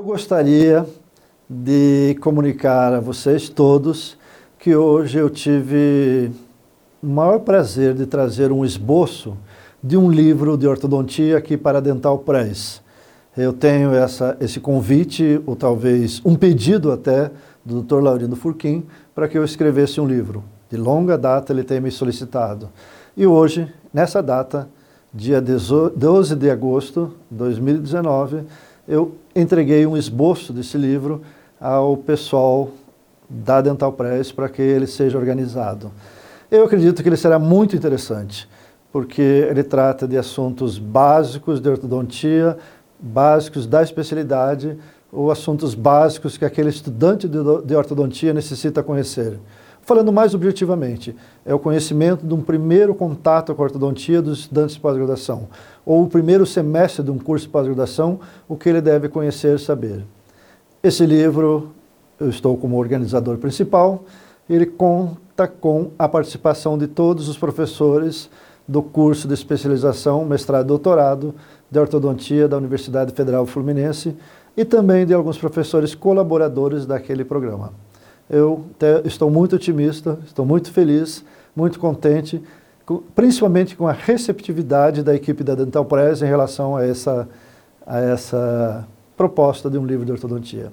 Eu gostaria de comunicar a vocês todos que hoje eu tive o maior prazer de trazer um esboço de um livro de ortodontia aqui para Dental Press. Eu tenho essa, esse convite, ou talvez um pedido até, do Dr. Laurindo Furquim, para que eu escrevesse um livro. De longa data ele tem me solicitado. E hoje, nessa data, dia 12 de agosto de 2019, eu entreguei um esboço desse livro ao pessoal da Dental Press para que ele seja organizado. Eu acredito que ele será muito interessante, porque ele trata de assuntos básicos de ortodontia, básicos da especialidade, ou assuntos básicos que aquele estudante de ortodontia necessita conhecer. Falando mais objetivamente, é o conhecimento de um primeiro contato com a ortodontia dos estudantes de pós-graduação, ou o primeiro semestre de um curso de pós-graduação, o que ele deve conhecer e saber. Esse livro, eu estou como organizador principal, ele conta com a participação de todos os professores do curso de especialização, mestrado e doutorado de ortodontia da Universidade Federal Fluminense e também de alguns professores colaboradores daquele programa. Eu estou muito otimista, estou muito feliz, muito contente, principalmente com a receptividade da equipe da Dental Press em relação a essa, a essa proposta de um livro de ortodontia.